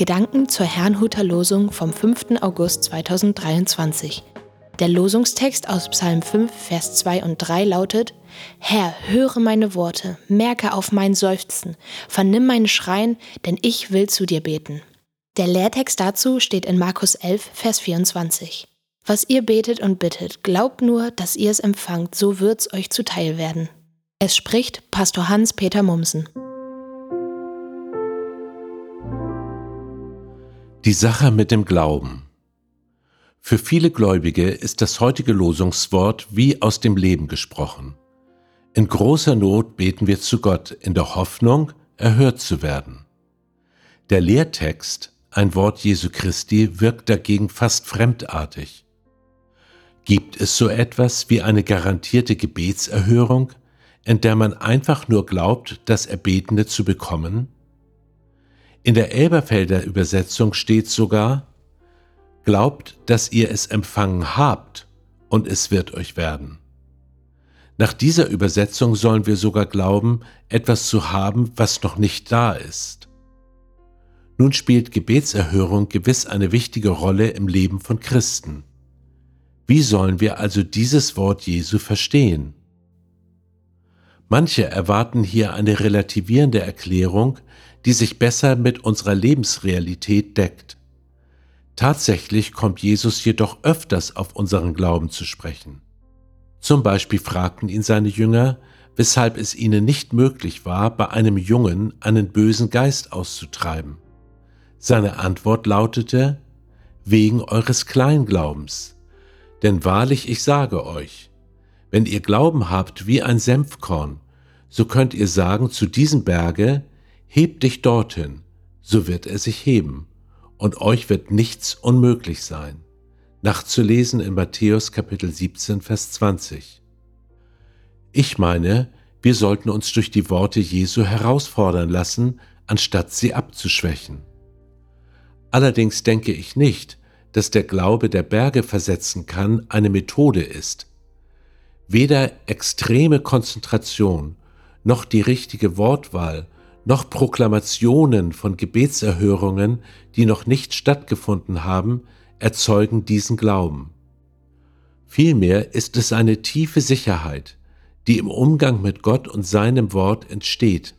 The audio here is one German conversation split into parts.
Gedanken zur Herrnhuter Losung vom 5. August 2023. Der Losungstext aus Psalm 5, Vers 2 und 3 lautet: Herr, höre meine Worte, merke auf mein Seufzen, vernimm mein Schreien, denn ich will zu dir beten. Der Lehrtext dazu steht in Markus 11, Vers 24. Was ihr betet und bittet, glaubt nur, dass ihr es empfangt, so wird's euch zuteil werden. Es spricht Pastor Hans-Peter Mumsen. Die Sache mit dem Glauben. Für viele Gläubige ist das heutige Losungswort wie aus dem Leben gesprochen. In großer Not beten wir zu Gott in der Hoffnung, erhört zu werden. Der Lehrtext, ein Wort Jesu Christi, wirkt dagegen fast fremdartig. Gibt es so etwas wie eine garantierte Gebetserhörung, in der man einfach nur glaubt, das Erbetene zu bekommen? In der Elberfelder Übersetzung steht sogar, Glaubt, dass ihr es empfangen habt, und es wird euch werden. Nach dieser Übersetzung sollen wir sogar glauben, etwas zu haben, was noch nicht da ist. Nun spielt Gebetserhörung gewiss eine wichtige Rolle im Leben von Christen. Wie sollen wir also dieses Wort Jesu verstehen? Manche erwarten hier eine relativierende Erklärung, die sich besser mit unserer Lebensrealität deckt. Tatsächlich kommt Jesus jedoch öfters auf unseren Glauben zu sprechen. Zum Beispiel fragten ihn seine Jünger, weshalb es ihnen nicht möglich war, bei einem Jungen einen bösen Geist auszutreiben. Seine Antwort lautete, wegen eures Kleinglaubens. Denn wahrlich ich sage euch, wenn ihr Glauben habt wie ein Senfkorn, so könnt ihr sagen zu diesem Berge, Hebt dich dorthin, so wird er sich heben, und euch wird nichts unmöglich sein. Nachzulesen in Matthäus Kapitel 17, Vers 20. Ich meine, wir sollten uns durch die Worte Jesu herausfordern lassen, anstatt sie abzuschwächen. Allerdings denke ich nicht, dass der Glaube der Berge versetzen kann, eine Methode ist. Weder extreme Konzentration noch die richtige Wortwahl noch Proklamationen von Gebetserhörungen, die noch nicht stattgefunden haben, erzeugen diesen Glauben. Vielmehr ist es eine tiefe Sicherheit, die im Umgang mit Gott und seinem Wort entsteht.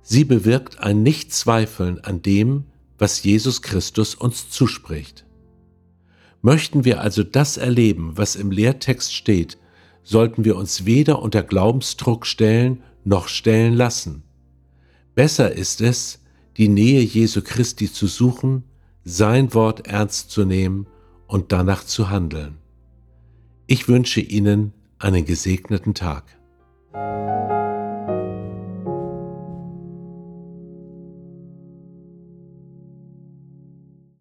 Sie bewirkt ein Nichtzweifeln an dem, was Jesus Christus uns zuspricht. Möchten wir also das erleben, was im Lehrtext steht, sollten wir uns weder unter Glaubensdruck stellen noch stellen lassen. Besser ist es, die Nähe Jesu Christi zu suchen, sein Wort ernst zu nehmen und danach zu handeln. Ich wünsche Ihnen einen gesegneten Tag.